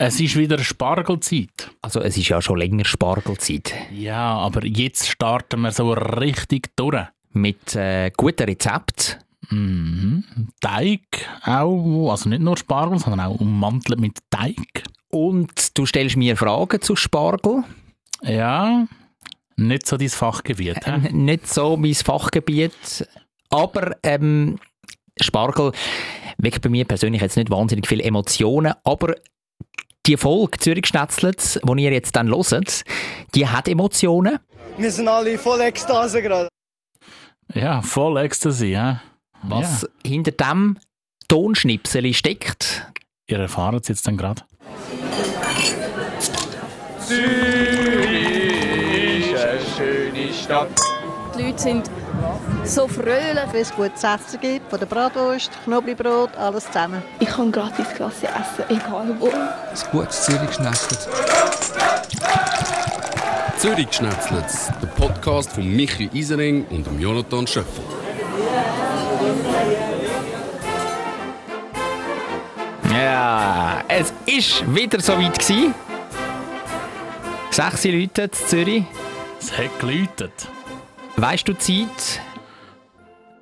Es ist wieder Spargelzeit. Also es ist ja schon länger Spargelzeit. Ja, aber jetzt starten wir so richtig durch. Mit äh, guten Rezepten. Mhm. Teig auch, also nicht nur Spargel, sondern auch ummantelt mit Teig. Und du stellst mir Fragen zu Spargel. Ja, nicht so dein Fachgebiet. Ähm, nicht so mein Fachgebiet. Aber ähm, Spargel weckt bei mir persönlich jetzt nicht wahnsinnig viele Emotionen. Aber die Folge Zürich Schnetzlitz, die ihr jetzt dann hört, die hat Emotionen. Wir sind alle voll Ekstase gerade. Ja, voll Ecstasy. Ja. Was Ja. hinter dem Tonschnipsel steckt, Ihr erfahrt es jetzt dann gerade. Die Leute sind so fröhlich. Wenn es gutes Essen gibt, von der Bratwurst, Knoblauchbrot, alles zusammen. Ich kann gratis Klasse essen, egal wo. Ein gutes Zürich schnetzelt. Zürich der Podcast von Michi Isering und dem Jonathan Schöffel. Ja, es ist wieder so weit gewesen. Sechs Leute in Zürich. Es hat geläutet. Weißt du die Zeit?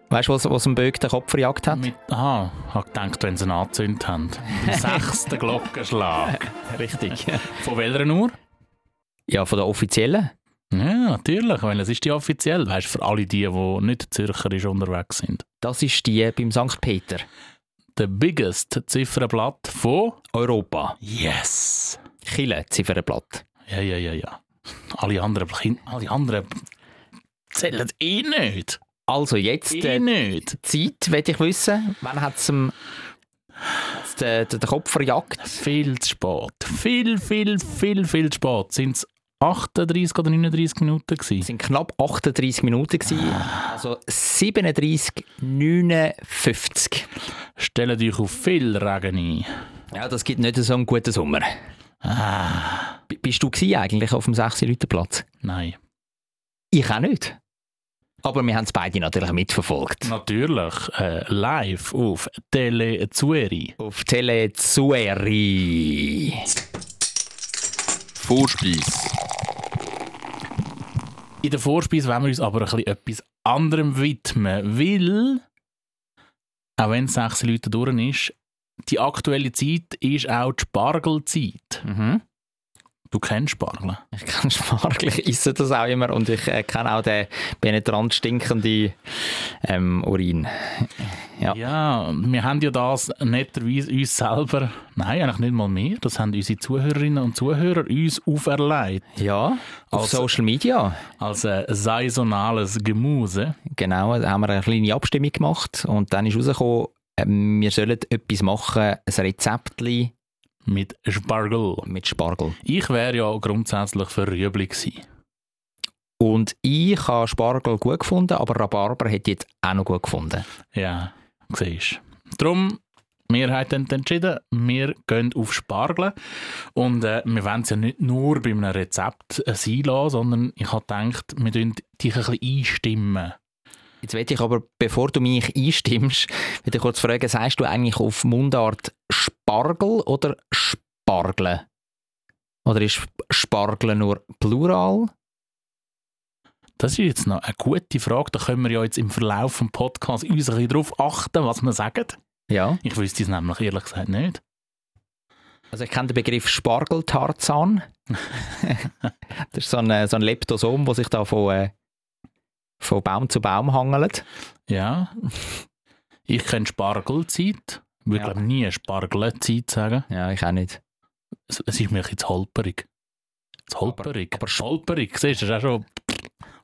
Weißt du, was, was dem Böck den Kopf verjagt hat? Mit, aha, ich habe gedacht, wenn sie ihn angezündet haben. Im sechsten Glockenschlag. Richtig. Von welcher Uhr? Ja, von der offiziellen. Ja, natürlich, weil es ist die offiziell. Weißt du, für alle die, die nicht zürcherisch unterwegs sind. Das ist die beim St. Peter. Der biggest Ziffernblatt von Europa. Yes. Chile, Ziffernblatt. Ja, ja, ja, ja. Alle anderen, alle anderen zählen eh nicht. Also jetzt Eh äh, nicht. Zeit, will ich wissen. Wann hat es den, den, Kopf verjagt? Viel zu spät. Viel, viel, viel, viel zu spät. Sind es 38 oder 39 Minuten Es gewesen? sind knapp 38 Minuten. Gewesen. Also 37, 59. Stellt euch auf viel Regen ein. Ja, das gibt nicht so einen guten Sommer. Ah, bist du eigentlich auf dem 6 Leute Platz? nein. Ich auch nicht. Aber wir haben es beide natürlich mitverfolgt. Natürlich. Äh, live auf Tele Zueri. Auf Tele Zueri. Vorspeis. In der Vorspeise wollen wir uns aber ein bisschen etwas anderem widmen, weil, auch wenn es sechs Leute durch ist, die aktuelle Zeit ist auch die Spargelzeit. Mhm. Du kennst Spargel? Ich kann Spargel, ich esse das auch immer und ich äh, kenne auch den penetrant stinkenden ähm, Urin. Ja. Ja, wir haben ja das netterweise uns selber, nein, eigentlich nicht mal mehr, das haben unsere Zuhörerinnen und Zuhörer uns auferlegt Ja, auf Social Media. als äh, saisonales Gemüse. Genau, da haben wir eine kleine Abstimmung gemacht und dann ist herausgekommen, ähm, wir sollen etwas machen, ein Rezeptli Mit Spargel. mit Spargel. Ich wäre ja grundsätzlich für Rüebli gewesen. Und ich habe Spargel gut gefunden, aber Rhabarber hätte ich jetzt auch noch gut gefunden. Ja, siehst du. Darum, Mehrheit hat entschieden, wir gehen auf Spargel. Und äh, wir wollen es ja nicht nur bei einem Rezept sein lassen, sondern ich habe gedacht, wir tun dich ein bisschen einstimmen. Jetzt will ich aber, bevor du mich einstimmst, ich kurz fragen, sagst du eigentlich auf Mundart Spargel oder Spargle? Oder ist Spargle nur Plural? Das ist jetzt noch eine gute Frage. Da können wir ja jetzt im Verlauf des Podcasts uns ein bisschen darauf achten, was wir sagen. Ja. Ich wüsste es nämlich ehrlich gesagt nicht. Also ich kenne den Begriff Spargeltarzan. das ist so ein, so ein Leptosom, der sich da von, äh, von Baum zu Baum hangelt. Ja. Ich kenne Spargelzeit. Ich würde Ja. glaube nie Spargelzeit sagen. Ja, ich auch nicht. Es, es ist mir zu holperig. Zu holperig. Aber, holperig, siehst du, das ist auch schon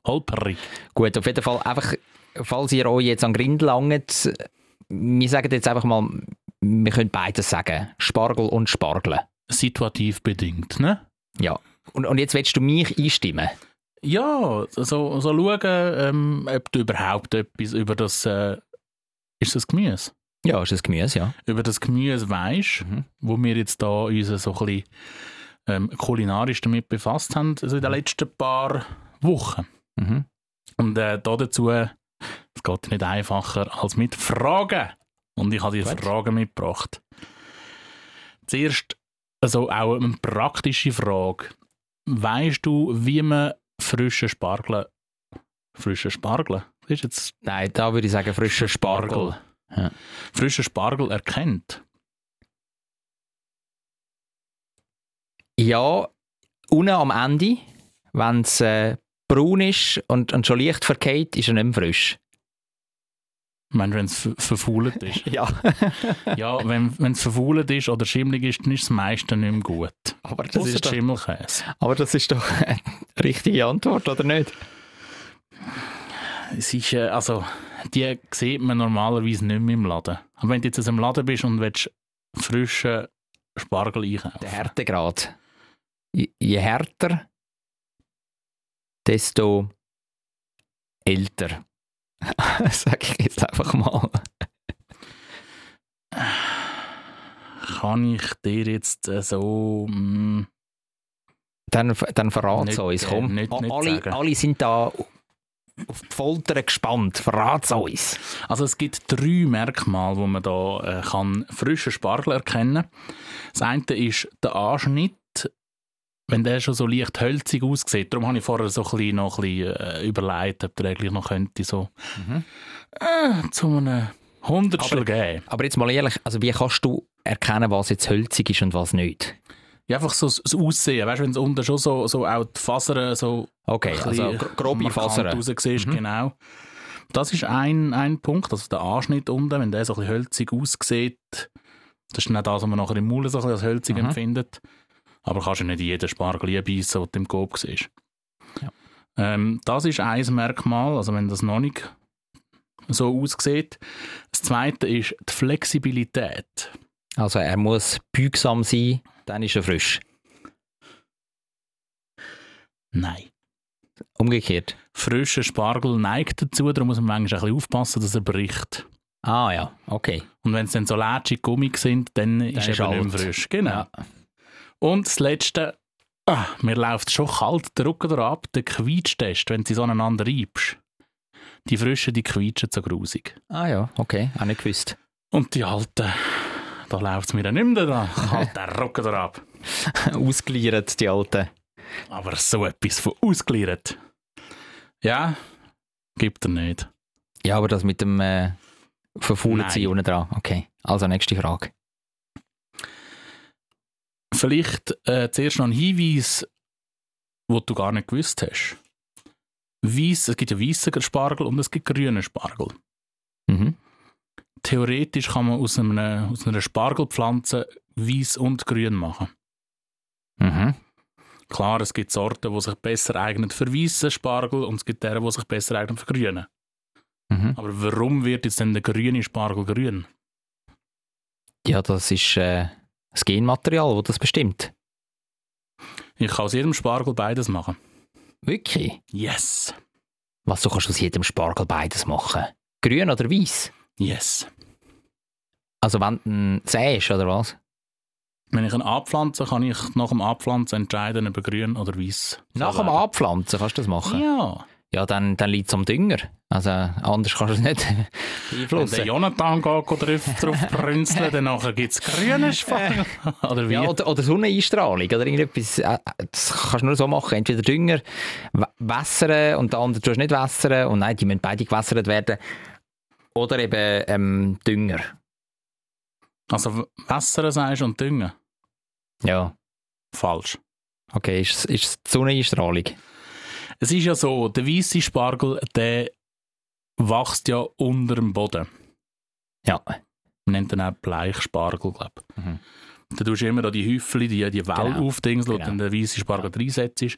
holperig. Gut, auf jeden Fall einfach, falls ihr euch jetzt an Grind langt, wir sagen jetzt einfach mal, wir können beides sagen. Spargel und Spargel. Situativ bedingt, ne? Ja. Und, und jetzt willst du mich einstimmen? Ja, so, so schauen, ähm, ob du überhaupt etwas über das, äh, ist das Gemüse? Ja, ist das Gemüse, ja. Über das Gemüse weisst, Mhm. wo wir jetzt da uns so ein bisschen ähm, kulinarisch damit befasst haben, also in den letzten paar Wochen. Mhm. Und äh, da dazu, es geht nicht einfacher als mit Fragen. Und ich habe dir. Fragen mitgebracht. Zuerst also auch eine praktische Frage. Weißt du, wie man frischen Spargel, frischen Spargel, das ist jetzt Nein, da würde ich sagen frischer Spargel. Ja. frischen Spargel erkennt? Ja, unten am Ende, wenn es äh, braun ist und, und schon leicht verkehrt, ist er nicht mehr frisch. Ich meine, wenn es ver- verfault ist. Ja. ja, wenn es verfault ist oder schimmelig ist, dann ist das meiste nicht mehr gut. aber, das Ausser ist doch, Schimmelkäse. aber das ist doch eine richtige Antwort, oder nicht? Es ist, äh, also, die sieht man normalerweise nicht mehr im Laden. Aber wenn du jetzt im Laden bist und willst frischen Spargel einkaufen, Der Härtegrad. Je härter, desto älter. Sag ich jetzt einfach mal. kann ich dir jetzt äh, so... mm, Dann, dann verrat es Nicht, uns, äh, komm. nicht- nicht alle, sagen. alle sind da auf die Folter gespannt. Verrat es uns. Also es gibt drei Merkmale, wo man da äh, kann frischen Spargel erkennen. Das eine ist der Anschnitt, wenn der schon so leicht hölzig aussieht. Darum habe ich vorher so ein bisschen, noch ein bisschen äh, überlegt, ob der eigentlich noch könnte so äh, zu einem Hundertstel Aber- geben. Aber jetzt mal ehrlich, also wie kannst du erkennen, was jetzt hölzig ist und was nicht? Ja, einfach so das Aussehen. Weißt du, wenn es unten schon so, so auch die Fasern so Okay, ein also grobe Fasern. raussiehst, Mhm. genau. Das ist ein, ein Punkt, also der Anschnitt unten, wenn der so ein bisschen hölzig aussieht, das ist nicht das, was man nachher im Mund so ein bisschen als hölzig Mhm. empfindet. Aber kannst du nicht jeden Spargel einbeissen, den du im Coop siehst. Ja. Ähm, das ist ein Merkmal, also wenn das noch nicht so aussieht. Das zweite ist die Flexibilität. Also er muss beugsam sein, dann ist er frisch. Nein. Umgekehrt. Frischer Spargel neigt dazu, darum muss man manchmal ein bisschen aufpassen, dass er bricht. Ah ja, okay. Und wenn es dann so lätschig Gummig sind, dann, ist ist er nicht frisch. Genau. Ja. Und das Letzte, ah, mir läuft schon kalt der Rücken da ab, der Quietschtest, wenn du sie so aneinander reibst. Die frischen, die quietschen so grusig. Ah ja, okay, auch nicht gewusst. Und die alten, da läuft es mir dann nicht mehr da. Kalt der Rücken da ab. Ausgeliert, die Alten. Aber so etwas von ausgeliert. Ja, gibt er nicht. Ja, aber das mit dem äh, Verfaulen sein unten dran. Okay, also nächste Frage. Vielleicht äh, zuerst noch ein Hinweis, wo du gar nicht gewusst hast. Weiss, es gibt ja weißen Spargel und es gibt grünen Spargel. Mhm. Theoretisch kann man aus einer, aus einer Spargelpflanze weiß und grün machen. Mhm. Klar, es gibt Sorten, die sich besser eignen für weißen Spargel und es gibt deren, die sich besser eignen für grüne. Mhm. Aber warum wird jetzt denn der grüne Spargel grün? Ja, das ist äh, das Genmaterial, das das bestimmt. Ich kann aus jedem Spargel beides machen. Wirklich? Yes. Was, du kannst aus jedem Spargel beides machen? Grün oder weiß? Yes. Also wenn du ihn säst, oder was? Wenn ich ihn abpflanze, kann ich nach dem Abpflanzen entscheiden, ob er grün oder weiß. Nach dem. Abpflanzen kannst du das machen? Ja. Ja, dann, dann liegt es am Dünger. Also anders kannst du es nicht Wenn der beeinflussen. Jonathan geht, drauf, drauf brünzeln, dann nachher gibt es grüne Spargel. Oder wie? Ja, oder, oder Sonneneinstrahlung oder irgendetwas. äh, Das kannst du nur so machen. Entweder Dünger wässern und der andere tust nicht wässern. Und nein, die müssen beide gewässert werden. Oder eben ähm, Dünger. Also Wässern sagst und Düngen. Ja, Falsch. okay. Ist, es- ist es die Sonneneinstrahlung? Es ist ja so, der weiße Spargel, der wächst ja unter dem Boden. Ja. Man nennt den auch Bleichspargel, glaube ich. Mhm. Da tust du immer da die Hüffli, die, die Welle Genau. aufdingseln, Genau. und dann der weiße Spargel reinsetzt.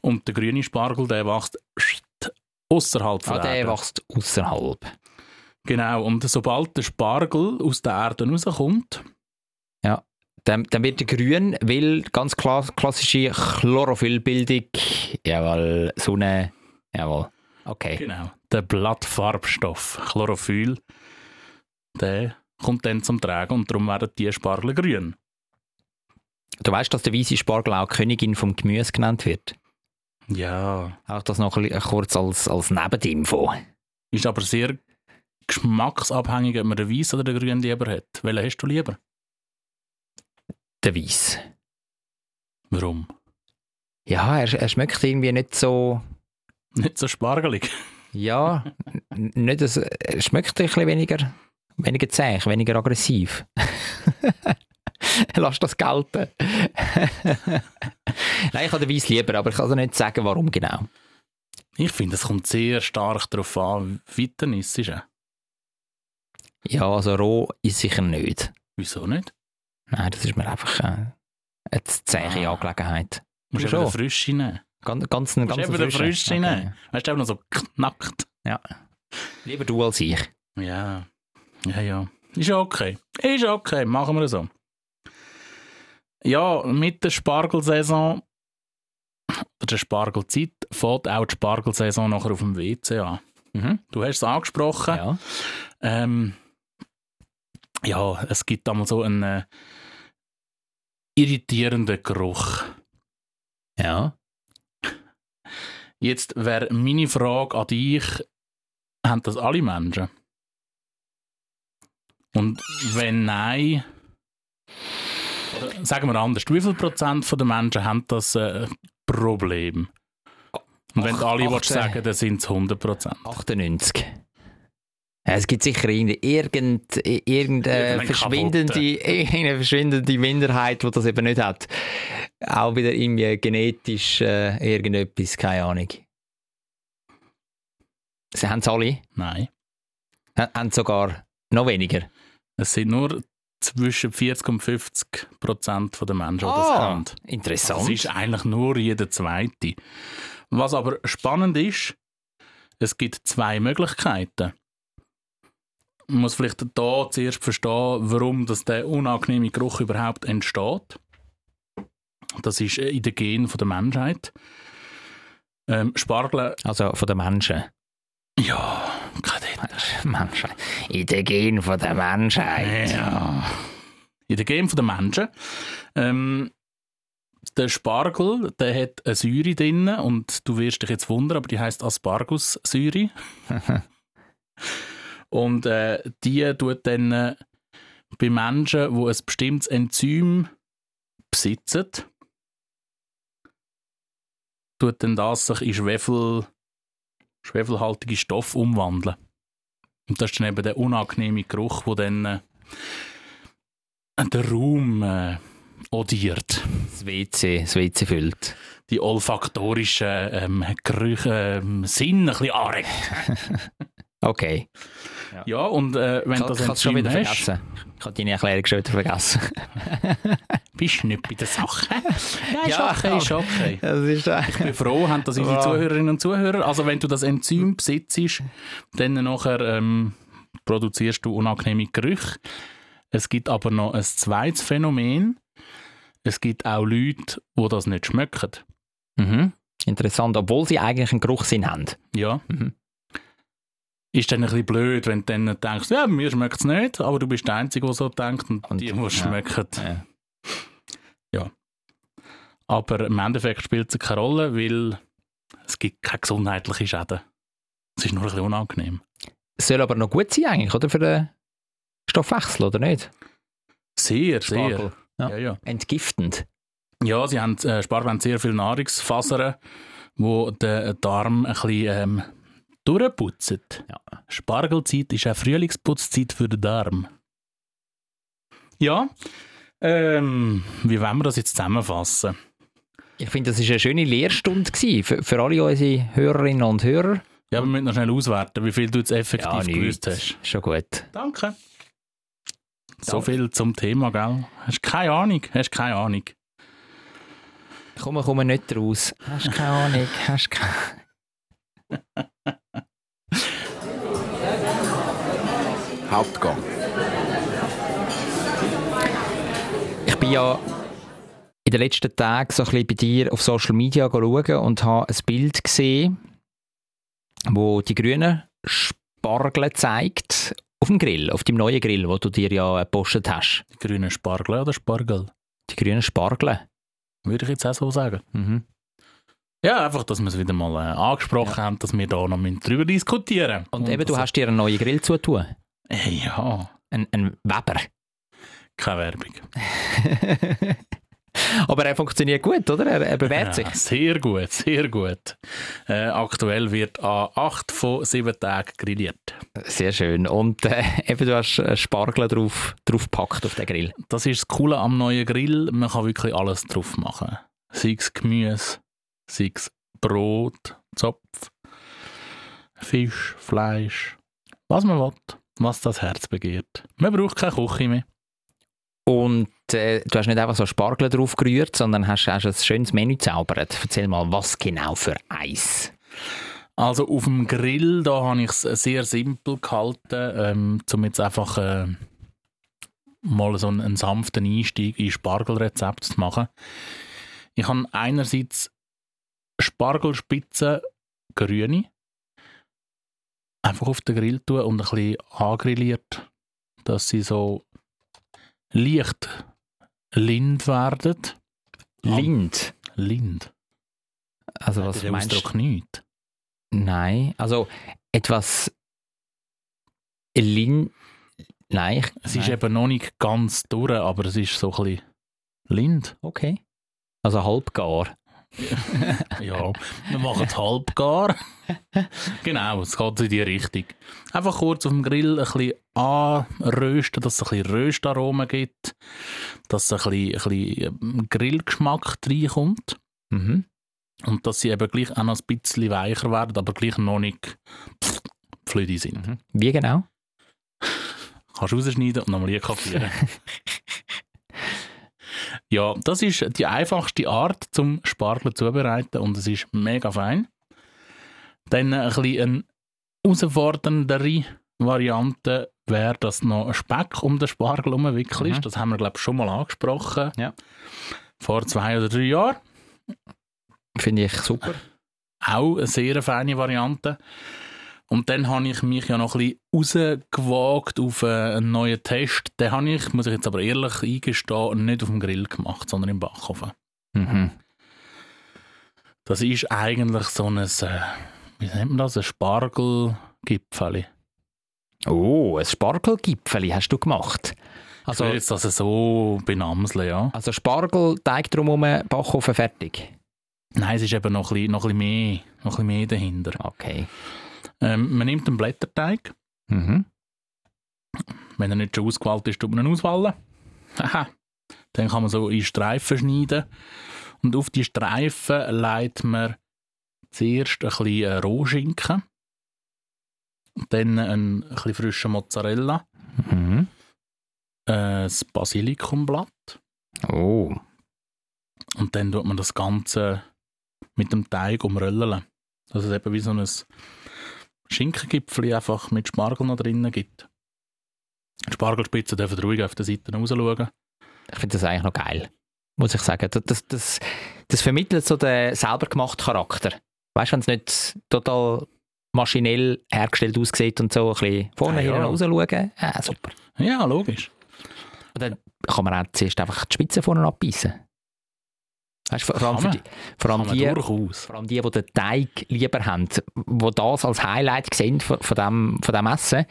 Und der grüne Spargel, der wächst außerhalb von Ah, der der Erde. wächst außerhalb. Genau, und sobald der Spargel aus der Erde rauskommt, Dann, dann wird er grün, weil ganz klar klassische Chlorophyllbildung. Jawohl, Sonne. Jawohl. Okay. genau, der Blattfarbstoff, Chlorophyll, der kommt dann zum Tragen und darum werden die Spargel grün. Du weißt, dass der weiße Spargel auch Königin vom Gemüse genannt wird. Ja, Auch das noch kurz als, als Nebeninfo. ist aber sehr geschmacksabhängig, ob man den weiß oder den grün lieber hat. Welchen hast du lieber? Der Weiß. Warum? Ja, er, er schmeckt irgendwie nicht so... Nicht so spargelig. Ja, nicht das, er schmeckt ein bisschen weniger, weniger zäh, weniger aggressiv. Lass das gelten. Nein, ich habe den Weiss lieber, aber ich kann dir nicht sagen, warum genau. Ich finde, es kommt sehr stark darauf an, wie isst. äh. Ja, also roh ist sicher nicht. Wieso nicht? Nein, das ist mir einfach äh, eine zähe Ah. Angelegenheit. Musst Du eben Frisch nehmen. Ganz, ganz, Du musst ganz eben Frisch Okay. rein. Weißt du, eben noch so knackt. Lieber du als ich. Ja, ja, ja. Ist okay. Ist okay, machen wir so. Ja, mit der Spargelsaison, oder der Spargelzeit, fängt auch die Spargelsaison nachher auf dem WC an. Mhm. Du hast es angesprochen. Ja. Ähm, ja, es gibt einmal so einen äh, irritierenden Geruch. Ja. Jetzt wäre meine Frage an dich, haben das alle Menschen? Und wenn nein, sagen wir anders, wie viel Prozent der Menschen haben das äh, Problem? Und wenn Ach, alle willst 18. sagen, dann sind es 100 Prozent. 98. Es gibt sicher irgend- irgend, irgendeine, Irgendein verschwindende, irgendeine verschwindende Minderheit, die das eben nicht hat. Auch wieder irgendwie genetisch äh, irgendetwas, keine Ahnung. Sie haben es alle, Nein. Ha- haben sogar noch weniger. Es sind nur zwischen 40 und 50 Prozent der Menschen, die das Ah, haben. interessant. Das ist eigentlich nur jeder Zweite. Was aber spannend ist, es gibt zwei Möglichkeiten. Man muss vielleicht da zuerst verstehen, warum das der unangenehme Geruch überhaupt entsteht. Das ist in den Genen der Menschheit. Ähm, Spargel, Also von den Menschen. ja, keine Menschheit. In den Gen der Menschheit. Ja. In den Genen der Menschen. Ähm, der Spargel, der hat eine Säure drin und du wirst dich jetzt wundern, aber die heißt Aspargussäure. und äh, die tut dann äh, bei Menschen, die ein bestimmtes Enzym besitzen, tut dann das sich in Schwefel, schwefelhaltige Stoff umwandeln. Und das ist dann eben der unangenehme Geruch, der dann äh, den Raum äh, odiert. Das WC, das WC füllt. Die olfaktorischen ähm, Gerüche, ähm, Sinn ein bisschen anregt. Okay. Ja, und äh, wenn du das es schon Enzym wieder hast, vergessen. Ich habe deine Erklärung schon wieder vergessen. bist du nicht bei der Sache. Nein, ist Ja, okay, ist okay. Das ist äh, Ich bin froh, haben das unsere Wow. Zuhörerinnen und Zuhörer. Also wenn du das Enzym besitzt, dann nachher ähm, produzierst du unangenehme Gerüche. Es gibt aber noch ein zweites Phänomen. Es gibt auch Leute, die das nicht schmecken. mhm. interessant, obwohl sie eigentlich einen Geruchssinn haben. Ja. Mhm. Ist dann ein bisschen blöd, wenn du dann denkst, ja, mir schmeckt es nicht, aber du bist der Einzige, der so denkt und, Und- die, die es ja. schmecken. Ja. Aber im Endeffekt spielt es keine Rolle, weil es gibt keine gesundheitlichen Schäden. Es ist nur ein bisschen unangenehm. Soll aber noch gut sein eigentlich, oder? Für den Stoffwechsel, oder nicht? Sehr, sehr. Spargel. Ja. Ja, ja. Entgiftend. ja sie haben, äh, Spargel haben sehr viele Nahrungsfasern, die den Darm ein bisschen ähm, durchputzen. Ja. Spargelzeit ist auch Frühlingsputzzeit für den Darm. Ja, ähm, wie wollen wir das jetzt zusammenfassen? Ich finde, das war eine schöne Lehrstunde für, für alle unsere Hörerinnen und Hörer. Ja, wir müssen noch schnell auswerten, wie viel du jetzt effektiv gewusst hast. Schon gut. Danke. So viel zum Thema, gell? Hast keine Ahnung? Hast keine Ahnung? Komm, komm nicht raus. Hast keine Ahnung. Hast keine... Hauptgang. Ich bin ja in den letzten Tagen so ein bisschen bei dir auf Social Media schauen und habe ein Bild gesehen, wo die grünen Spargel zeigt auf dem Grill, auf dem neuen Grill, wo du dir ja gepostet hast. Die grünen Spargel oder Spargel? Die grünen Spargel. Würde ich jetzt auch so sagen. Mhm. Ja, einfach, dass wir es wieder mal äh, angesprochen haben, dass wir da noch mit drüber diskutieren Und eben, du das- hast dir einen neuen Grill zutun. Äh, ja, Ein, ein Weber. keine Werbung. Aber er funktioniert gut, oder? Er, er bewährt sich. Ja, sehr gut, sehr gut. Äh, aktuell wird an acht von sieben Tagen grilliert. Sehr schön. Und äh, eben, du hast äh, Spargel drauf, drauf gepackt auf den Grill. Das ist das Coole am neuen Grill. Man kann wirklich alles drauf machen. Sei es Gemüse, sei es Brot, Zopf, Fisch, Fleisch, was man will, was das Herz begehrt. Man braucht keine Küche mehr. Und äh, du hast nicht einfach so Spargel drauf gerührt, sondern hast, hast ein schönes Menü zaubert. Erzähl mal, was genau für Eis? Also auf dem Grill, da habe ich es sehr simpel gehalten, ähm, um jetzt einfach äh, mal so einen, einen sanften Einstieg in Spargelrezept zu machen. Ich habe einerseits Spargelspitzen grüne einfach auf den Grill tun und ein bisschen angrilliert, dass sie so leicht lind werden. Lind. Lind. Also was Der meinst du? Nicht. Nein, also etwas Lind. Nein, ich, Es ist nein. eben noch nicht ganz durch, aber es ist so ein bisschen lind. okay. Also halbgar. Ja, wir machen es halbgar. genau, es geht so in die Richtung. Einfach kurz auf dem Grill ein bisschen anrösten, dass es ein bisschen Röstaromen gibt, dass ein bisschen, ein bisschen ähm, Grillgeschmack reinkommt Mhm. und dass sie eben gleich auch noch ein bisschen weicher werden, aber gleich noch nicht flüssig sind. Mhm. Wie genau? Kannst du rausschneiden und nochmal kapieren. ja, das ist die einfachste Art zum Spargel zubereiten und es ist mega fein. Dann ein bisschen eine herausforderndere Variante wäre, dass noch ein Speck um den Spargel herumwickelt ist. Mhm. Das haben wir, glaube ich, schon mal angesprochen. Ja. Vor zwei oder drei Jahren. Finde ich super. Auch eine sehr feine Variante. Und dann habe ich mich ja noch ein bisschen rausgewagt auf äh, einen neuen Test. Den habe ich, muss ich jetzt aber ehrlich eingestehen, nicht auf dem Grill gemacht, sondern im Backofen. Mhm. Das ist eigentlich so ein, äh, wie nennt man das, ein Spargelgipfel. Oh, ein Spargelgipfel hast du gemacht. Also, Also, ich will jetzt das so benamseln, ja. also Spargel, Teig drumherum, Backofen fertig. Nein, es ist eben noch ein bisschen, noch ein bisschen, mehr, noch ein bisschen mehr dahinter. Okay. Ähm, man nimmt einen Blätterteig. Mhm. Wenn er nicht schon ausgewählt ist, tut man ihn auswählen. Haha. Dann kann man so in Streifen schneiden. Und auf die Streifen legt man zuerst ein bisschen äh, Rohschinken. Dann ein bisschen frischen Mozzarella. Mhm. Äh, das Basilikumblatt. Oh. Und dann tut man das Ganze mit dem Teig umröllen. Dass es eben wie so ein Schinkengipfel einfach mit Spargel noch drinnen gibt. Die Spargelspitzen dürfen ruhig auf der Seite rausschauen. Ich finde das eigentlich noch geil. Muss ich sagen. Das, das, das, das vermittelt so den selber gemachten Charakter. Weißt du, wenn es nicht total maschinell hergestellt aussieht und so ein bisschen vorne Ah, ja. hinten rausschauen. Ah, super. Ja, logisch. Und dann kann man auch zuerst einfach die Spitze vorne abbeißen. Weißt, vor allem, die, vor, allem die, vor allem die, die den Teig lieber haben, die das als Highlight sehen von, von, dem, von dem Essen.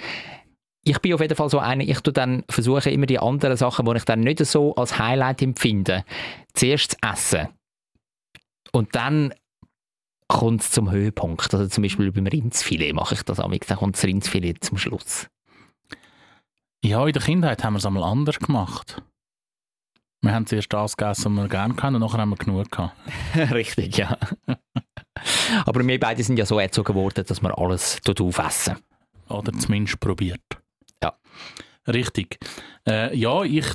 Ich bin auf jeden Fall so einer, ich tue dann versuche immer die anderen Sachen, die ich dann nicht so als Highlight empfinde, zuerst zu essen. Und dann kommt es zum Höhepunkt. Also zum Beispiel beim Rindsfilet mache ich das amigs, dann kommt das Rindsfilet zum Schluss. Ja, in der Kindheit haben wir es einmal anders gemacht. Wir haben zuerst das gegessen, was wir gerne hatten, und nachher haben wir genug gehabt. Richtig, ja. Aber wir beide sind ja so erzogen worden, dass wir alles aufessen. Oder zumindest probiert. Ja. Richtig. Äh, ja, ich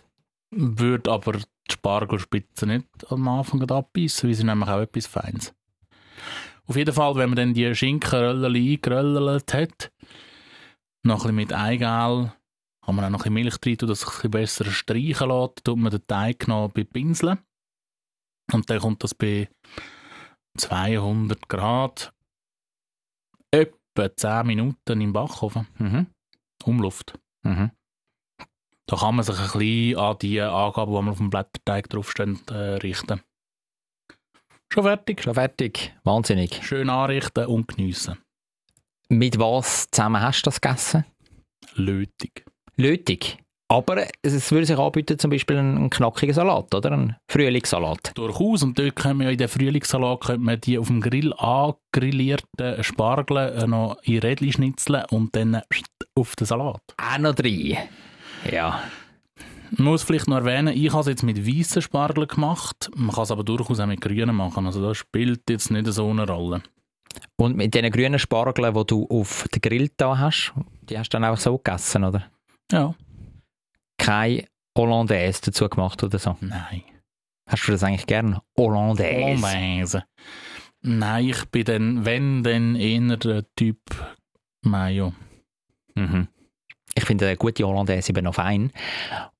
würde aber die Spargelspitzen nicht am Anfang abbeissen, weil sie nämlich auch etwas Feines. Auf jeden Fall, wenn man dann die Schinkenröllchen eingeröllert hat, noch ein bisschen mit Eigelb, kann man auch noch ein Milch rein tun, dass es ein besser streichen lässt, tut man den Teig noch bepinseln. Und dann kommt das bei 200 Grad etwa 10 Minuten im Backofen. Mhm. Umluft. Mhm. Da kann man sich ein bisschen an die Angaben, die man auf dem Blätterteig draufstehen, äh, richten. Schon fertig. Schon fertig. Wahnsinnig. Schön anrichten und geniessen. Mit was zusammen hast du das gegessen? Lötig. Lötig. Aber es würde sich anbieten, zum Beispiel einen knackigen Salat, oder? Einen Frühlingssalat. Durchaus. Und dort können wir ja in den Frühlingssalat könnte man die auf dem Grill angrillierten Spargel äh, noch in Rädchen schnitzeln und dann auf den Salat. Auch noch drei. Ja. Ich muss vielleicht noch erwähnen, ich habe es jetzt mit weißen Spargeln gemacht. Man kann es aber durchaus auch mit grünen machen. Also das spielt jetzt nicht so eine Rolle. Und mit diesen grünen Spargeln, die du auf den Grill da hast, die hast du dann einfach so gegessen, oder? Ja. Kein Hollandaise dazu gemacht oder so? Nein. Hast du das eigentlich gern? Hollandaise? Hollandaise. Nein, ich bin dann, wenn, dann eher der Typ Mayo. Mhm. Ich finde eine gute Hollandaise eben noch fein.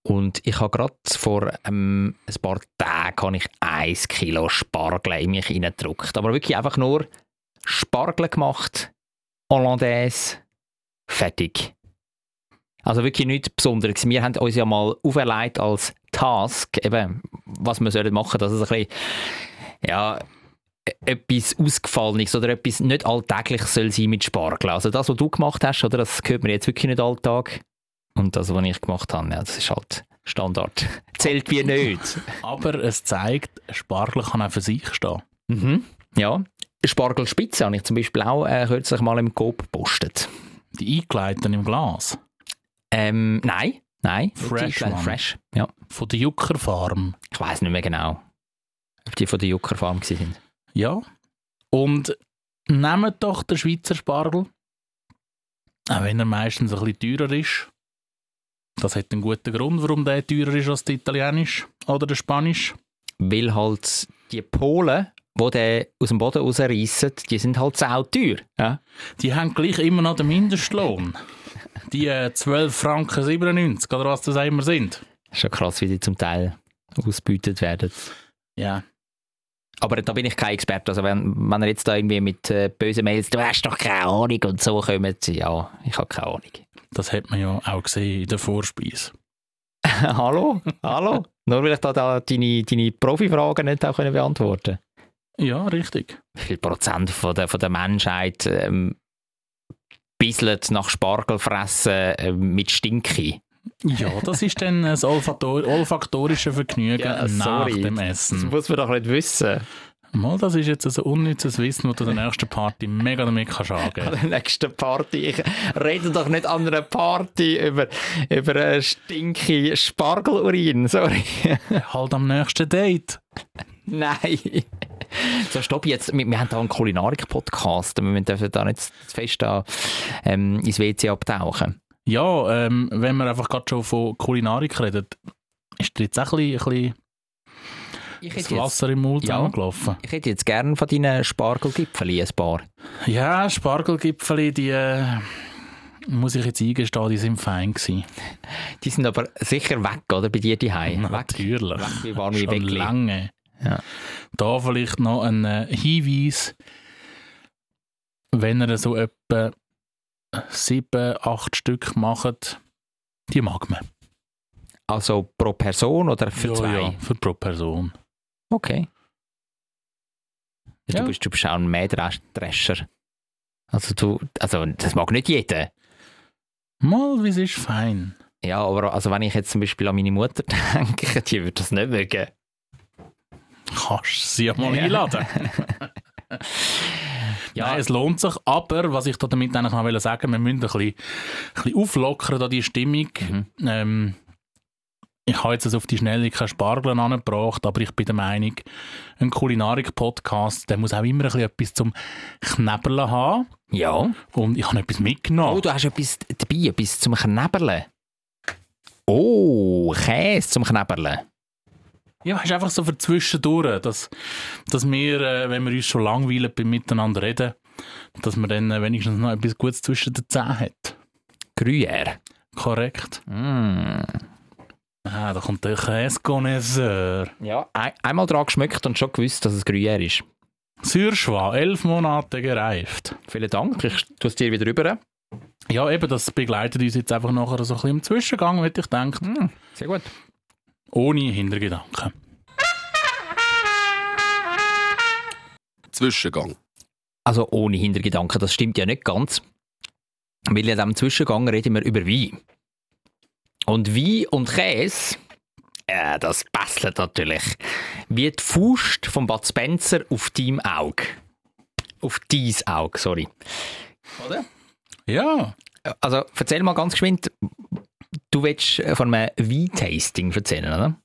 Und ich habe gerade vor ähm, ein paar Tagen habe ich 1 Kilo Spargel in mich reingedrückt. Aber wirklich einfach nur Spargel gemacht, Hollandaise, fertig. Also wirklich nichts Besonderes. Wir haben uns ja mal auferlegt als Task, eben, was wir sollen machen, dass es ein bisschen, ja, e- etwas Ausgefallenes oder etwas nicht alltäglich soll sein mit Spargel. Also das, was du gemacht hast, oder, das gehört mir jetzt wirklich nicht alltag. Und das, was ich gemacht habe, ja, das ist halt Standard. Zählt wie nicht. Aber es zeigt, Spargel kann auch für sich stehen. Mhm. Ja. Spargelspitze habe ich zum Beispiel auch äh, kürzlich mal im Coop gepostet. Die eingeleiteten im Glas. Ähm, nein, nein. Fresh Die-. Fresh, ja. Von der Juckerfarm. Ich weiß nicht mehr genau, ob die von der Juckerfarm sind. Ja. Und nehmt doch den Schweizer Spargel. Auch wenn er meistens ein bisschen teurer ist. Das hat einen guten Grund, warum der teurer ist als der Italienisch oder der Spanisch. Weil halt die Polen, die den aus dem Boden rausreissen, die sind halt sau teuer. Ja? Die haben gleich immer noch den Mindestlohn. Die äh, 12 Franken 97 oder was das immer sind. Schon krass, wie die zum Teil ausgebeutet werden. Ja. Aber da bin ich kein Experte. Also wenn, wenn er jetzt da irgendwie mit äh, bösen Mails, du hast doch keine Ahnung und so kommt, ja, ich habe keine Ahnung. Das hat man ja auch gesehen in der Vorspeise. hallo? Hallo? Nur weil ich da, da deine, deine Profifragen nicht auch können beantworten Ja, richtig. Wie viel Prozent von der, von der Menschheit ähm, bisselt nach Spargel fressen äh, mit Stinki? Ja, das ist dann das olfaktor olfaktorische Vergnügen nach dem Das Essen. muss man doch nicht wissen. Mal, das ist jetzt ein unnützes Wissen, das du der nächsten Party mega damit kannst An angeben. der nächsten Party. Ich rede doch nicht an einer Party über, über einen stinky Spargelurin. Sorry. halt am nächsten Date. Nein. So, stopp jetzt. Wir, wir haben da einen Kulinarik-Podcast. Wir dürfen da nicht zu fest da, ähm, ins WC abtauchen. Ja, ähm, wenn wir einfach gerade schon von Kulinarik reden, ist dir jetzt auch ein bisschen, ein bisschen das Wasser im Mund Ja. zusammengelaufen? ich hätte jetzt gerne von deinen Spargelgipfeli ein paar. Ja, Spargelgipfel, die äh, muss ich jetzt eingestehen, die sind fein gewesen. Die sind aber sicher weg, oder? Bei dir die Weg. Natürlich. Weg wie warme Schon Weggli. lange. Ja. Da vielleicht noch ein äh, Hinweis, wenn ihr so etwa sieben, acht Stück macht, die mag man. Also pro Person oder für ja, zwei? Ja, für pro Person. Okay. Ja. Du, bist, du bist auch ein Mähdrescher. Also, du, also das mag nicht jeder. Mal, wie es ist, fein. Ja, aber also wenn ich jetzt zum Beispiel an meine Mutter denke, die würde das nicht mögen. Kannst sie mal Ja. einladen. Ja. Nein, es lohnt sich, aber was ich da damit eigentlich noch sagen wir müssen ein bisschen, ein bisschen auflockern, da die Stimmung. Mhm. Ähm, ich habe jetzt also auf die Schnelle keine Spargel angebracht, aber ich bin der Meinung, ein Kulinarik-Podcast, der muss auch immer ein bisschen etwas zum Knäbeln haben. Ja. Und ich habe etwas mitgenommen. Oh, du hast etwas dabei, etwas zum Knäberlen. Oh, Käse zum Knäberlen. Ja, ist einfach so für zwischendurch, dass, dass wir, äh, wenn wir uns schon langweilen beim Miteinander reden, dass man dann äh, wenigstens noch etwas Gutes zwischen den Zähnen hat. Gruyère. Korrekt. Mm. Ah, da kommt der Käseconnoisseur. Ja. Ein, einmal dran geschmeckt und schon gewusst, dass es Gruyère ist. Sürschwa, elf Monate gereift. Vielen Dank, ich tue es dir wieder rüber. Ja, eben, das begleitet uns jetzt einfach nachher so ein bisschen im Zwischengang, wie ich denke. Mm, sehr gut. Ohne Hintergedanken. Zwischengang. Also ohne Hintergedanken, das stimmt ja nicht ganz. Weil in diesem Zwischengang reden wir über Wein. Und Wein und Käse, äh, das passt natürlich. Wie die Faust von Bud Spencer auf deinem Auge. Auf dein Auge, sorry. Oder? Ja, Also, erzähl mal ganz geschwind, du willst von einem Wein-Tasting erzählen, oder?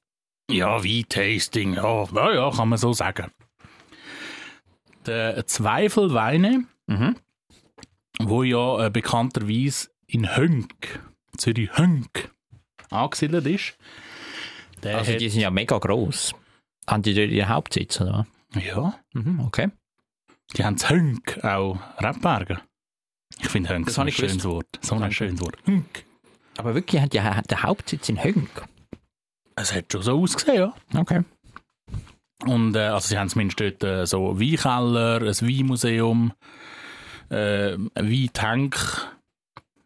ja, Wein-Tasting, ja, ja, ja, kann man so sagen. Der Zweifelweine, Mhm. wo ja äh, bekannterweise in Hönk, Zürich Hönk, angesiedelt ist. Der Also, die sind ja mega gross. Haben die dort ihren Hauptsitz, oder? ja, Mhm, okay. die haben das Hönk auch Rebbergen. Ich finde Hönk Das so ein gewusst. schönes Wort. So ein schönes Wort. Hönk. Aber wirklich, die haben den Hauptsitz in Hönk? Es hat schon so ausgesehen, ja. Okay. Und äh, also sie haben zumindest dort äh, so Weinkeller, ein Weinmuseum, äh, ein Weintank,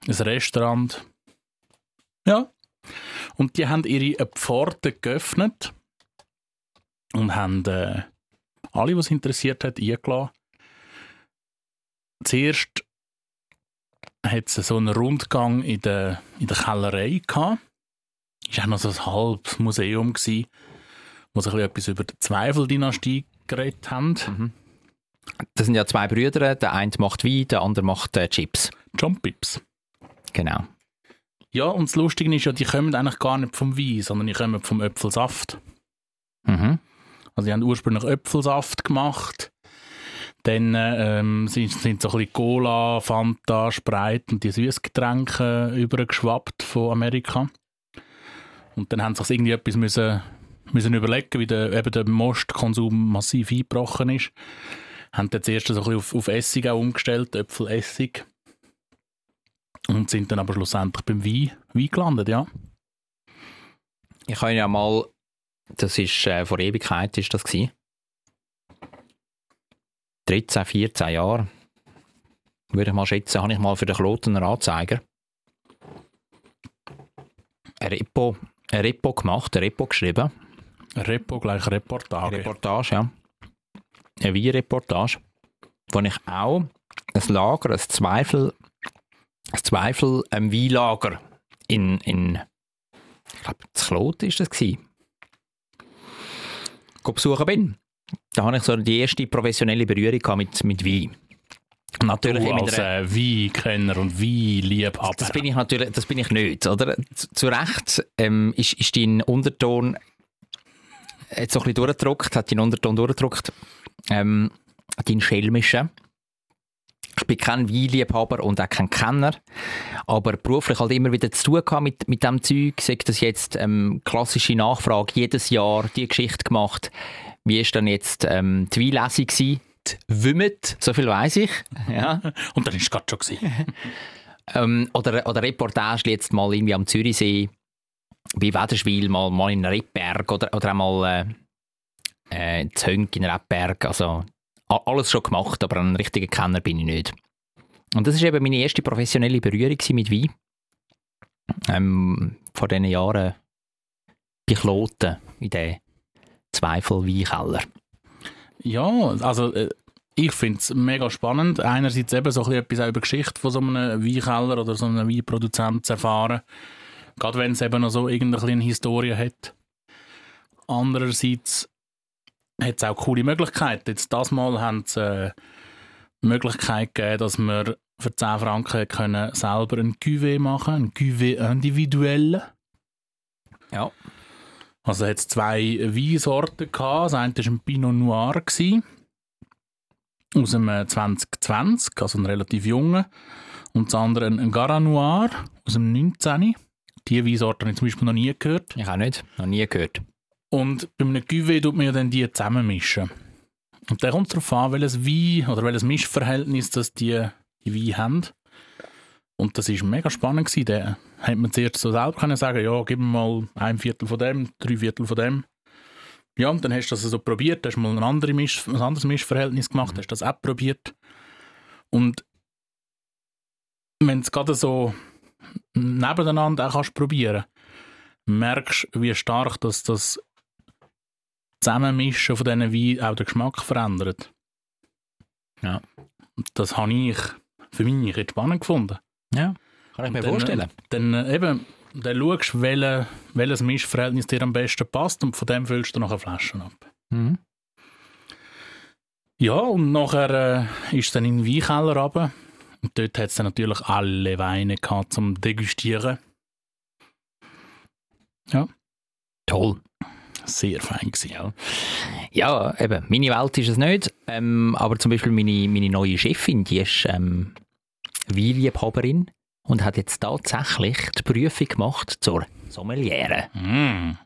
ein Restaurant. Ja. Und die haben ihre Pforten geöffnet und haben äh, alle, was interessiert hat, eingeladen. Zuerst hat es so einen Rundgang in der, in der Kellerei gehabt. Es war auch noch so ein halbes Museum, gewesen, wo sie ein bisschen etwas über die Zweifeldynastie geredet haben. Das sind ja zwei Brüder. Der eine macht Wein, der andere macht äh, Chips. John Pips. Genau. Ja, und das Lustige ist ja, die kommen eigentlich gar nicht vom Wein, sondern die kommen vom Äpfelsaft. Mhm. Also die haben ursprünglich Äpfelsaft gemacht. Dann ähm, sind, sind so ein bisschen Cola, Fanta, Sprite und die Süßgetränke übergeschwappt von Amerika. Und dann haben sie sich irgendwie etwas müssen, müssen überlegen, wie der, eben der Mostkonsum massiv eingebrochen ist. Haben dann zuerst so ein bisschen auf, auf Essig auch umgestellt, Äpfelessig. Und sind dann aber schlussendlich beim Wein, Wein gelandet, ja. Ich habe ja mal, das ist äh, vor Ewigkeit ist das gewesen. 13, 14 Jahre. Würde ich mal schätzen, habe ich mal für den Klotener Anzeiger ein Repo, ein Repo gemacht, ein Repo geschrieben. Repo gleich Reportage. Reportage, ja. Eine Weinreportage, wo ich auch ein Lager, ein Zweifel, ein Zweifel, ein Weinlager in, in ich glaube, das Klot ist das gewesen. Besuchen bin. Da habe ich so die erste professionelle Berührung gehabt mit, mit Wein. Natürlich Du als äh, Weinkenner und Weinliebhaber. das bin ich natürlich, das bin ich nicht, oder? Zu, zu Recht ähm, ist, ist dein Unterton jetzt so ein bisschen durchgedruckt, hat deinen Unterton durchgedruckt, ähm, dein schelmische. Ich bin kein Weinliebhaber und auch kein Kenner, aber beruflich halt immer wieder zu tun mit, mit dem Zeug, sagt das jetzt ähm, klassische Nachfrage, jedes Jahr die Geschichte gemacht, wie ist dann jetzt ähm, die Weinlesung gewesen? Wümmet, so viel weiß ich. Ja. Und dann ist es gerade schon gewesen. Ähm, oder, oder Reportage jetzt mal irgendwie am Zürichsee, bei Wederschwil, mal, mal in Rippberg oder, oder einmal äh, äh, Zönk in Rippberg. Also alles schon gemacht, aber ein richtiger Kenner bin ich nicht. Und das war eben meine erste professionelle Berührung mit Wein. Ähm, vor diesen Jahren bei Kloten in den Zweifel-Weinkeller. Ja, also äh, ich finde es mega spannend. Einerseits eben so ein bisschen etwas auch über Geschichte von so einem Weinkeller oder so einem Weinproduzent zu erfahren. Gerade wenn es eben noch so irgendeine Historie hat. Andererseits hat es auch coole Möglichkeiten. Jetzt das Mal haben sie äh, die Möglichkeit gegeben, dass wir für 10 Franken können selber ein Cuvée machen ein Cuvée individuell. Ja. Also hat es zwei Weinsorten gehabt. Das eine war ein Pinot Noir gewesen, aus dem äh, 2020, also ein relativ junger. Und das andere ein, ein Gara Noir aus dem 19. Die Weinsorte habe ich zum Beispiel noch nie gehört. Ich auch nicht, noch nie gehört. Und bei einem Cuvée tut man ja dann die zusammenmischen. Und dann kommt es darauf an, welches Wein oder welches Mischverhältnis das die, die Weine haben. Und das war mega spannend. Gewesen. Da hat man zuerst so selber können sagen, ja, gib mir mal ein Viertel von dem, drei Viertel von dem. Ja, und dann hast du das so probiert, hast mal ein, andere Misch, ein anderes Mischverhältnis gemacht, hast das auch probiert. Und wenn du es gerade so nebeneinander auch kannst probieren merkst wie stark dass das Zusammenmischen von diesen Weinen auch den Geschmack verändert. Ja. Das habe ich für mich jetzt spannend gefunden. Ja, kann ich mir Dann, vorstellen. Dann äh, eben, dann schaust du, welche, welches Mischverhältnis dir am besten passt und von dem füllst du nachher Flaschen ab. Mhm. Ja, und nachher äh, ist es dann in den Weinkeller runter. Und dort hat es dann natürlich alle Weine gehabt zum Degustieren. Toll. Sehr fein gewesen. Ja. ja, eben, meine Welt ist es nicht. Ähm, aber zum Beispiel meine, meine neue Chefin, die ist ähm, Weinliebhaberin und hat jetzt tatsächlich die Prüfung gemacht zur Sommeliere. Mm.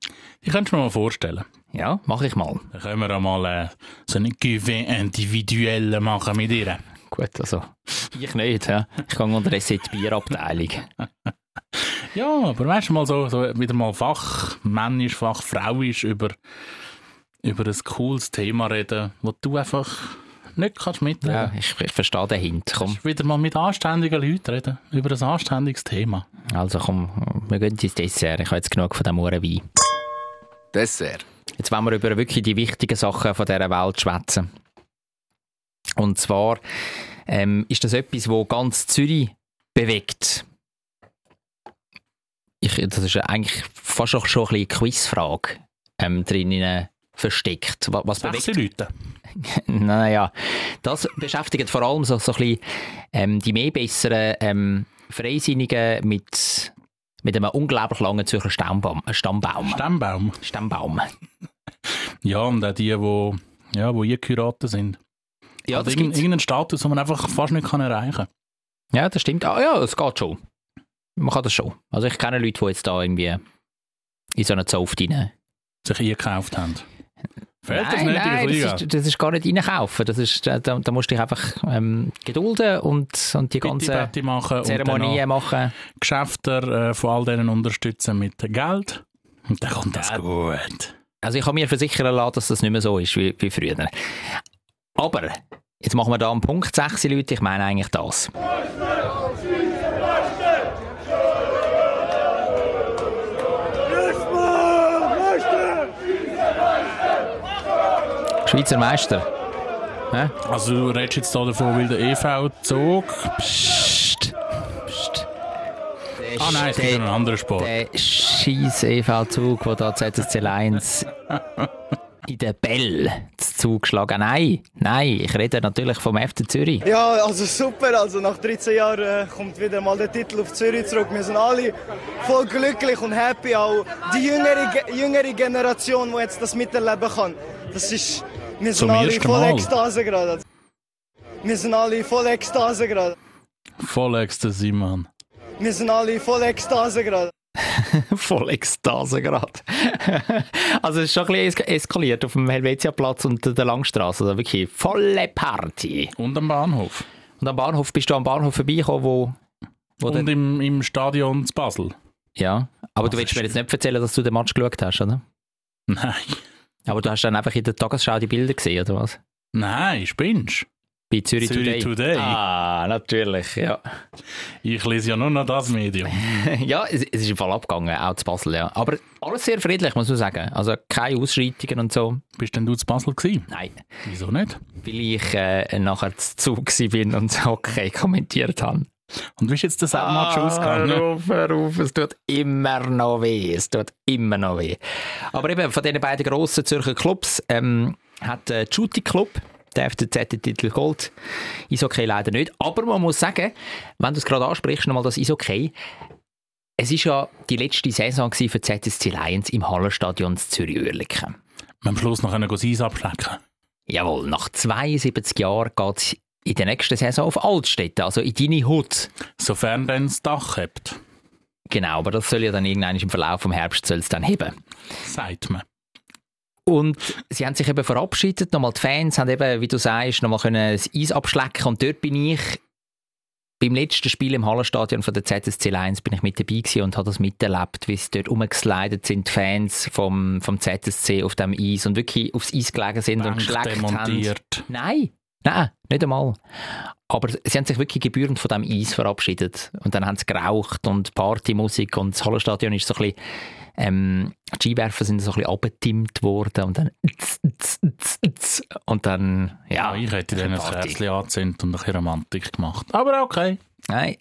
Die könntest du mir mal vorstellen. Ja, mache ich mal. Dann können wir auch mal äh, so eine Cuvée individuelle machen mit ihr. Gut, also ich nicht. Ja. Ich gehe unterdessen in die Bierabteilung. Ja, aber weißt du mal so, so wieder mal fachmännisch, fachfrauisch über, über ein cooles Thema reden, wo du einfach nicht kannst mitreden. Ja, ich, ich verstehe den Hint. Komm, wieder mal mit anständigen Leuten reden, über ein anständiges Thema. also komm, wir gehen ins Dessert. Ich habe jetzt genug von dem Uhren Wein. Dessert. Jetzt wollen wir über wirklich die wichtigen Sachen von dieser Welt schwätzen. Und zwar ähm, ist das etwas, wo ganz Zürich bewegt. Ich, das ist eigentlich fast auch schon ein bisschen eine Quizfrage ähm, drinnen versteckt. Was, bewegt Leute. naja, das beschäftigt vor allem so, so ein bisschen ähm, die mehr besseren ähm, Freisinnigen mit, mit einem unglaublich langen Zürcher Stammbaum. äh, Stammbaum. Stammbaum. Stammbaum. Ja, und auch die, wo, ja, wo eingeheiratet sind. Ja, Hat das irgend- gibt's. irgendeinen Status, den man einfach fast nicht kann erreichen kann. Ja, das stimmt. Ah ja, es geht schon. Man kann das schon. Also ich kenne Leute, die jetzt da irgendwie in so eine Zoft rein... Sich eingekauft haben. Das nein, nicht nein, in das ist, das ist gar nicht reinkaufen. Das ist, da, da musst du dich einfach ähm, gedulden und, und die ganzen Bitte machen noch machen. Geschäfte äh, von all denen unterstützen mit Geld. Und dann kommt das Ja. gut. Also ich kann mir versichern lassen, dass das nicht mehr so ist wie, wie früher. Aber jetzt machen wir da am Punkt 6, Leute. Ich meine eigentlich das. Schweizer Meister. Hä? Also du redest jetzt da davon, weil der EV zog. Psst. Psst. Ah nein, es gibt noch einen anderen Sport. Der scheiß EV-Zug, der da ZSC Lions in der Bell zugeschlagen Nein, nein, ich rede natürlich vom FC Zürich. Ja, also super. Also nach 13 Jahren äh, kommt wieder mal der Titel auf Zürich zurück. Wir sind alle voll glücklich und happy. Auch die jüngere, Ge- jüngere Generation, die jetzt das miterleben kann. Das ist, wir sind Zum alle ersten voll Mal. Ekstase gerade. Wir sind alle voll Ekstase gerade. Voll Ecstasy, Mann. Wir sind alle voll Ekstase gerade. Voll Ekstase gerade. also es ist schon ein bisschen es- eskaliert auf dem Helvetiaplatz und der Langstrasse. Also wirklich volle Party. Und am Bahnhof. Und am Bahnhof bist du am Bahnhof vorbeigekommen, wo... wo Und im, im Stadion zu Basel. ja, aber du Also willst mir jetzt nicht erzählen, dass du den Match geschaut hast, oder? Nein. Aber du hast dann einfach in der Tagesschau die Bilder gesehen, oder was? Nein, spinnst Bei Zürich, Zürich Today. Today. Ah, natürlich, ja. Ich lese ja nur noch das Medium. ja, es, es ist im Fall abgegangen, auch zu Basel, ja. Aber alles sehr friedlich, muss man sagen. Also keine Ausschreitungen und so. Bist denn du zu Basel gewesen? Nein, Wieso nicht? weil ich äh, nachher zu Zug bin und Hockey kommentiert habe. Und wie ist jetzt das Match ausgegangen? Hör auf, hör auf, es tut immer noch weh, es tut immer noch weh. Aber eben, von diesen beiden grossen Zürcher Clubs ähm, hat der Shooting Club, der FCZ den Titel Gold, Eishockey leider nicht. Aber man muss sagen, wenn du es gerade ansprichst, nochmal das Eishockey, es ist ja die letzte Saison für ZSC Lions im Hallenstadion Zürich-Oerlikon. Am Schluss noch das Eis abschlecken. Jawohl, nach 72 Jahren geht es in der nächsten Saison auf Altstädte, also in deine Hut. Sofern dann das Dach hebt, Genau, aber das soll ja dann irgendwann im Verlauf vom Herbst soll es dann heben. sagt man. Und sie haben sich eben verabschiedet, nochmal die Fans haben eben, wie du sagst, nochmal können das Eis abschlecken und dort bin ich beim letzten Spiel im Hallenstadion von der ZSC Lions bin ich mit dabei gewesen und habe das miterlebt, wie sie dort rumgeslidet sind, die Fans vom, vom ZSC auf dem Eis und wirklich aufs Eis gelegen sind und Bank geschleckt haben. demontiert. Nein, nein, nicht einmal. Aber sie haben sich wirklich gebührend von dem Eis verabschiedet. Und dann haben sie geraucht und Partymusik und das Hallenstadion ist so ein bisschen, ähm, die Skiwerfer sind so ein bisschen abgetimmt worden und dann und dann, ja. Ja, ich hätte dann ein. Kerzchen angezündet und ein bisschen Romantik gemacht. Aber okay. Nein,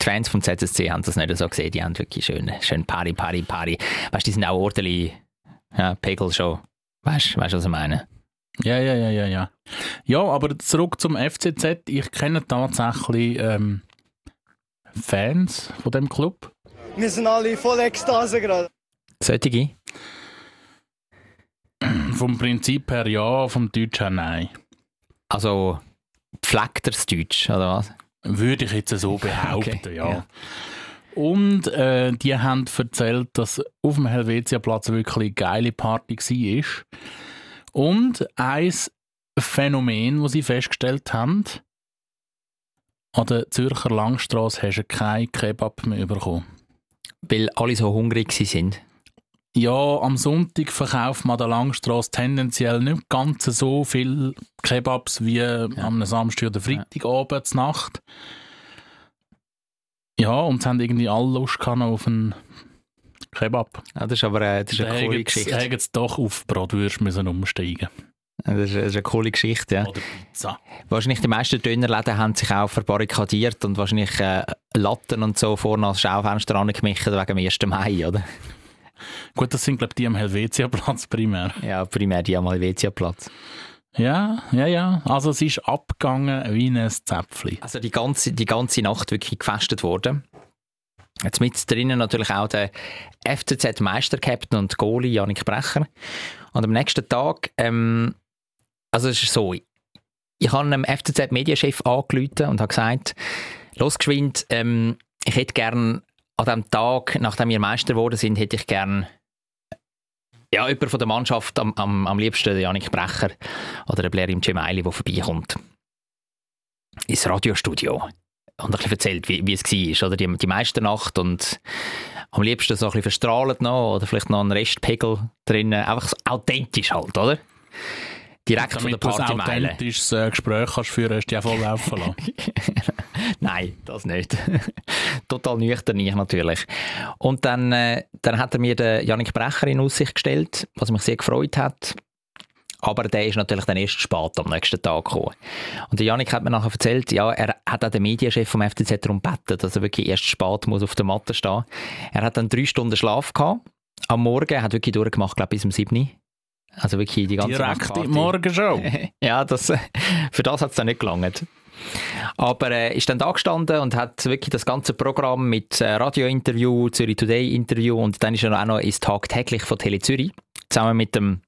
die Fans vom ZSC haben das nicht so gesehen. Die haben wirklich schön, schön Party, Party, Party. Weißt du, die sind auch ordentlich, ja, Pegel schon. Weißt du, was ich meine? Ja, ja, ja, ja, ja. Ja, aber zurück zum FCZ. Ich kenne tatsächlich ähm, Fans von dem Club. Wir sind alle voll Ekstase gerade. Solche? Vom Prinzip her ja, vom Deutsch her nein. Also, pflegteres Deutsch, oder was? Würde ich jetzt so behaupten, Okay, ja. ja. Und äh, die haben erzählt, dass auf dem Helvetia-Platz wirklich eine geile Party war. Und ein Phänomen, das sie festgestellt haben, an der Zürcher Langstrasse hast du kein Kebab mehr bekommen. Weil alle so hungrig sind. Ja, am Sonntag verkauft man an der Langstrasse tendenziell nicht ganz so viel Kebabs wie am Samstag oder Freitagabend zur Nacht. Ja, und sie haben irgendwie alle Lust auf einen Kebab. Ja, das ist aber äh, das ist eine coole Haben Geschichte. sie doch auf Bratwürst müssen umsteigen Das ist, das ist eine coole Geschichte, ja. Oder Pizza. Wahrscheinlich die meisten Dönerläden haben sich auch verbarrikadiert und wahrscheinlich äh, Latten und so vorne als Schaufenster angemischt wegen dem 1. Mai, oder? Gut, das sind glaube ich die am Helvetia-Platz primär. Ja, primär die am Helvetia-Platz. Ja, ja, ja. Also es ist abgegangen wie ein Zäpfli. Also die ganze, die ganze Nacht wirklich gefestet worden. Jetzt mit drinnen natürlich auch der FCZ-Meistercaptain und Goalie Janik Brecher. Und am nächsten Tag, ähm, also es ist so, ich habe einem FCZ-Medienchef angerufen und habe gesagt, los geschwind, ähm, ich hätte gern an dem Tag, nachdem wir Meister geworden sind, hätte ich gern ja, jemand von der Mannschaft, am, am, am liebsten Janik Brecher oder der Blair im Gemeili, der vorbeikommt. Ins Radiostudio. Und ein bisschen erzählt, wie, wie es war, oder die, die Meisternacht und am liebsten so ein bisschen verstrahlt noch oder vielleicht noch ein Restpegel drinnen. Einfach so authentisch halt, oder? Direkt von der Damit du ein Partymeile. authentisches äh, Gespräch kannst führen, hast du auch voll laufen lassen. Nein, das nicht. Total nüchtern ich natürlich. Und dann, äh, dann hat er mir den Janik Brecher in Aussicht gestellt, was mich sehr gefreut hat. Aber der ist natürlich dann erst spät am nächsten Tag gekommen. Und der Janik hat mir nachher erzählt, ja, er hat auch den Medienchef vom FCZ darum gebeten, dass er wirklich erst spät muss auf der Matte stehen. Er hat dann drei Stunden Schlaf gehabt. Am Morgen, hat wirklich durchgemacht, glaube ich, bis um 7 Uhr. Also wirklich die ganze Direkt in die Morgenshow. ja, das, für das hat es dann nicht gelangt. Aber er äh, ist dann da gestanden und hat wirklich das ganze Programm mit äh, Radiointerview, Zürich Today Interview und dann ist er auch noch ins Tagtäglich von Tele Zürich zusammen mit dem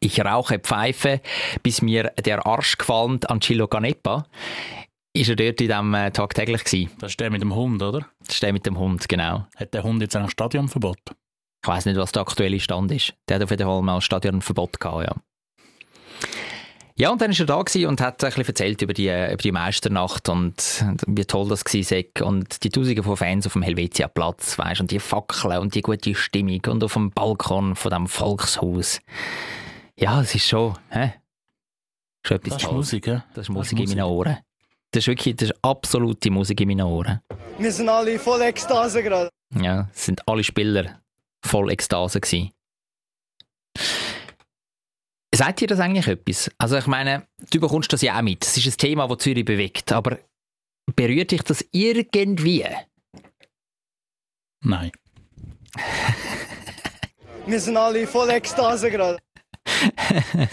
Ich rauche Pfeife, bis mir der Arsch gefallen an Chilo Ganepa. Ist er dort in diesem äh, Tagtäglich gewesen. Das ist der mit dem Hund, oder? Das steht mit dem Hund, genau. Hat der Hund jetzt ein Stadionverbot? Ich weiß nicht, was der aktuelle Stand ist. Der hat auf jeden Fall mal ein Stadionverbot gehabt, ja. Ja, und dann war er da und hat ein bisschen erzählt über die, über die Meisternacht und wie toll das war und die Tausende von Fans auf dem Helvetia-Platz, weißt und die Fackeln und die gute Stimmung und auf dem Balkon von dem Volkshaus. Ja, es ist schon, hä? Schon etwas Das ist. Musik, ja? Das ist Musik in meinen Ohren. Das ist wirklich, das ist absolute Musik in meinen Ohren. Wir sind alle voll Ekstase gerade. Ja, es sind alle Spieler voll Ekstase gewesen. Sagt ihr das eigentlich etwas? Also ich meine, du bekommst das ja auch mit. Es ist ein Thema, das Zürich bewegt, aber berührt dich das irgendwie? Nein. Wir sind alle voll Ekstase gerade.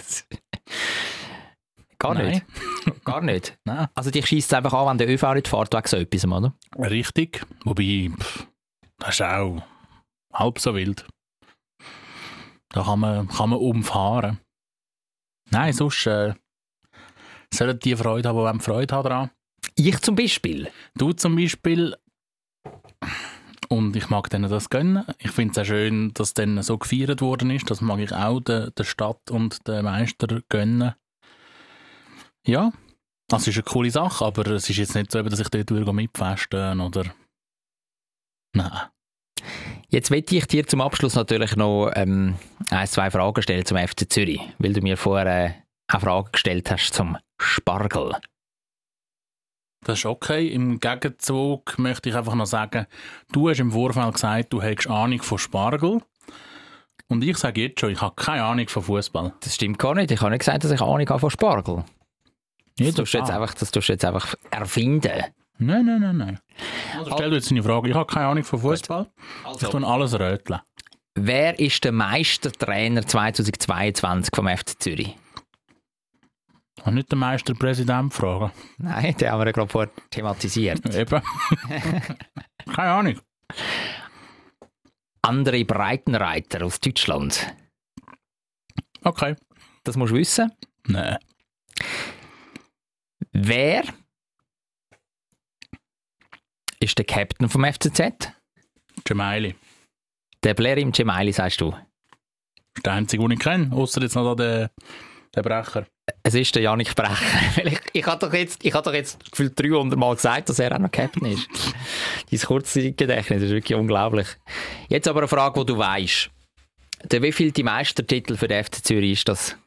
Gar nicht. Gar nicht. Nein. Also dich schießt es einfach an, wenn der ÖV nicht fährt, wegen so etwas, oder? Richtig. Wobei, pff, das ist auch halb so wild. Da kann man, kann man umfahren. Nein, sonst äh, sollen die Freude haben, die Freude haben daran. Ich zum Beispiel. Du zum Beispiel. Und ich mag denen das gönnen. Ich finde es auch schön, dass dann so gefeiert worden ist. Das mag ich auch der, der Stadt und den Meister gönnen. Ja, das ist eine coole Sache, aber es ist jetzt nicht so, dass ich dort mitfesten oder... Nein. Jetzt möchte ich dir zum Abschluss natürlich noch ähm, ein, zwei Fragen stellen zum FC Zürich, weil du mir vorher äh, eine Frage gestellt hast zum Spargel. Das ist okay. Im Gegenzug möchte ich einfach noch sagen, du hast im Vorfeld gesagt, du hättest Ahnung von Spargel. Und ich sage jetzt schon, ich habe keine Ahnung von Fußball. Das stimmt gar nicht. Ich habe nicht gesagt, dass ich Ahnung habe von Spargel. Das tust, du jetzt einfach, das tust du jetzt einfach erfinden. Nein, nein, nein, nein. Also stell dir jetzt eine Frage. Ich habe keine Ahnung von Fußball. Ich tue alles röteln. Wer ist der Meistertrainer 2022 vom FC Zürich? Und nicht den Meisterpräsident fragen. Nein, den haben wir ja gerade vorher thematisiert. Eben. keine Ahnung. André Breitenreiter aus Deutschland. Okay. Das musst du wissen. Nein. Wer ist der Captain vom FCZ? Gemaili. Der Blerim Cemaili, sagst du. Das ist der einzige, den ich kenne. Außer jetzt noch den Brecher. Es ist der Janik Brecher. Ich, ich habe doch jetzt, ich habe doch jetzt gefühlt 300 Mal gesagt, dass er auch noch Captain ist. Dein Kurzzeitgedächtnis ist wirklich unglaublich. Jetzt aber eine Frage, die du weißt. Der wievielte Meistertitel für den FC Zürich ist das?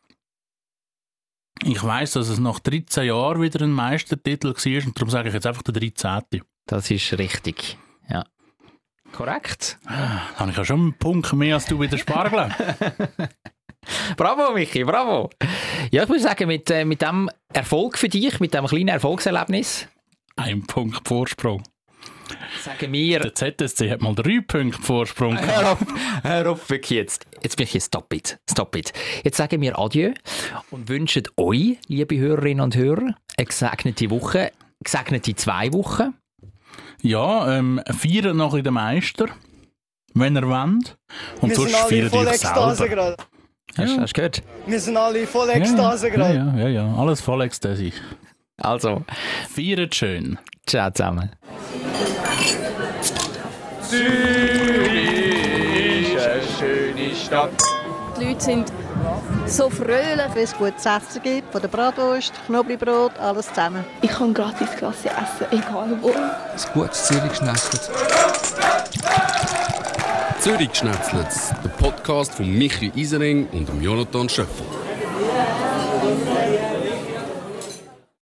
Ich weiss, dass es nach 13 Jahren wieder ein Meistertitel war und darum sage ich jetzt einfach der 13. Das ist richtig. Ja. Korrekt. Da habe ich ja schon einen Punkt mehr als du bei der Spargel. Bravo, Michi, bravo. Ja, ich muss sagen, mit, äh, mit dem Erfolg für dich, mit dem kleinen Erfolgserlebnis, Ein Punkt Vorsprung. sagen wir... Der ZSC hat mal drei Punkte Vorsprung gehabt. Hör auf, hör auf, wirklich jetzt. Jetzt bin ich jetzt stop it, stop it. Jetzt sagen wir Adieu und wünschen euch, liebe Hörerinnen und Hörer, eine gesegnete Woche, gesegnete zwei Wochen. Ja, ähm, feiert noch in den Meister, wenn ihr wollt. Und Wir sind sonst euch Ekstase selber. gerade. Hast, du gehört? Wir sind alle voll Ekstase ja, gerade. ja, ja, ja, alles voll Ekstase. Also, Feiert schön. ciao zusammen. Die Leute sind so fröhlich. Wenn es gutes Essen gibt, von der Bratwurst, Knoblauchbrot, alles zusammen. Ich kann gratis Klasse essen, egal wo. Ein gutes Zürich schnetzelt. Zürich Schnetzlitz, der Podcast von Michi Isering und Jonathan Schöffel.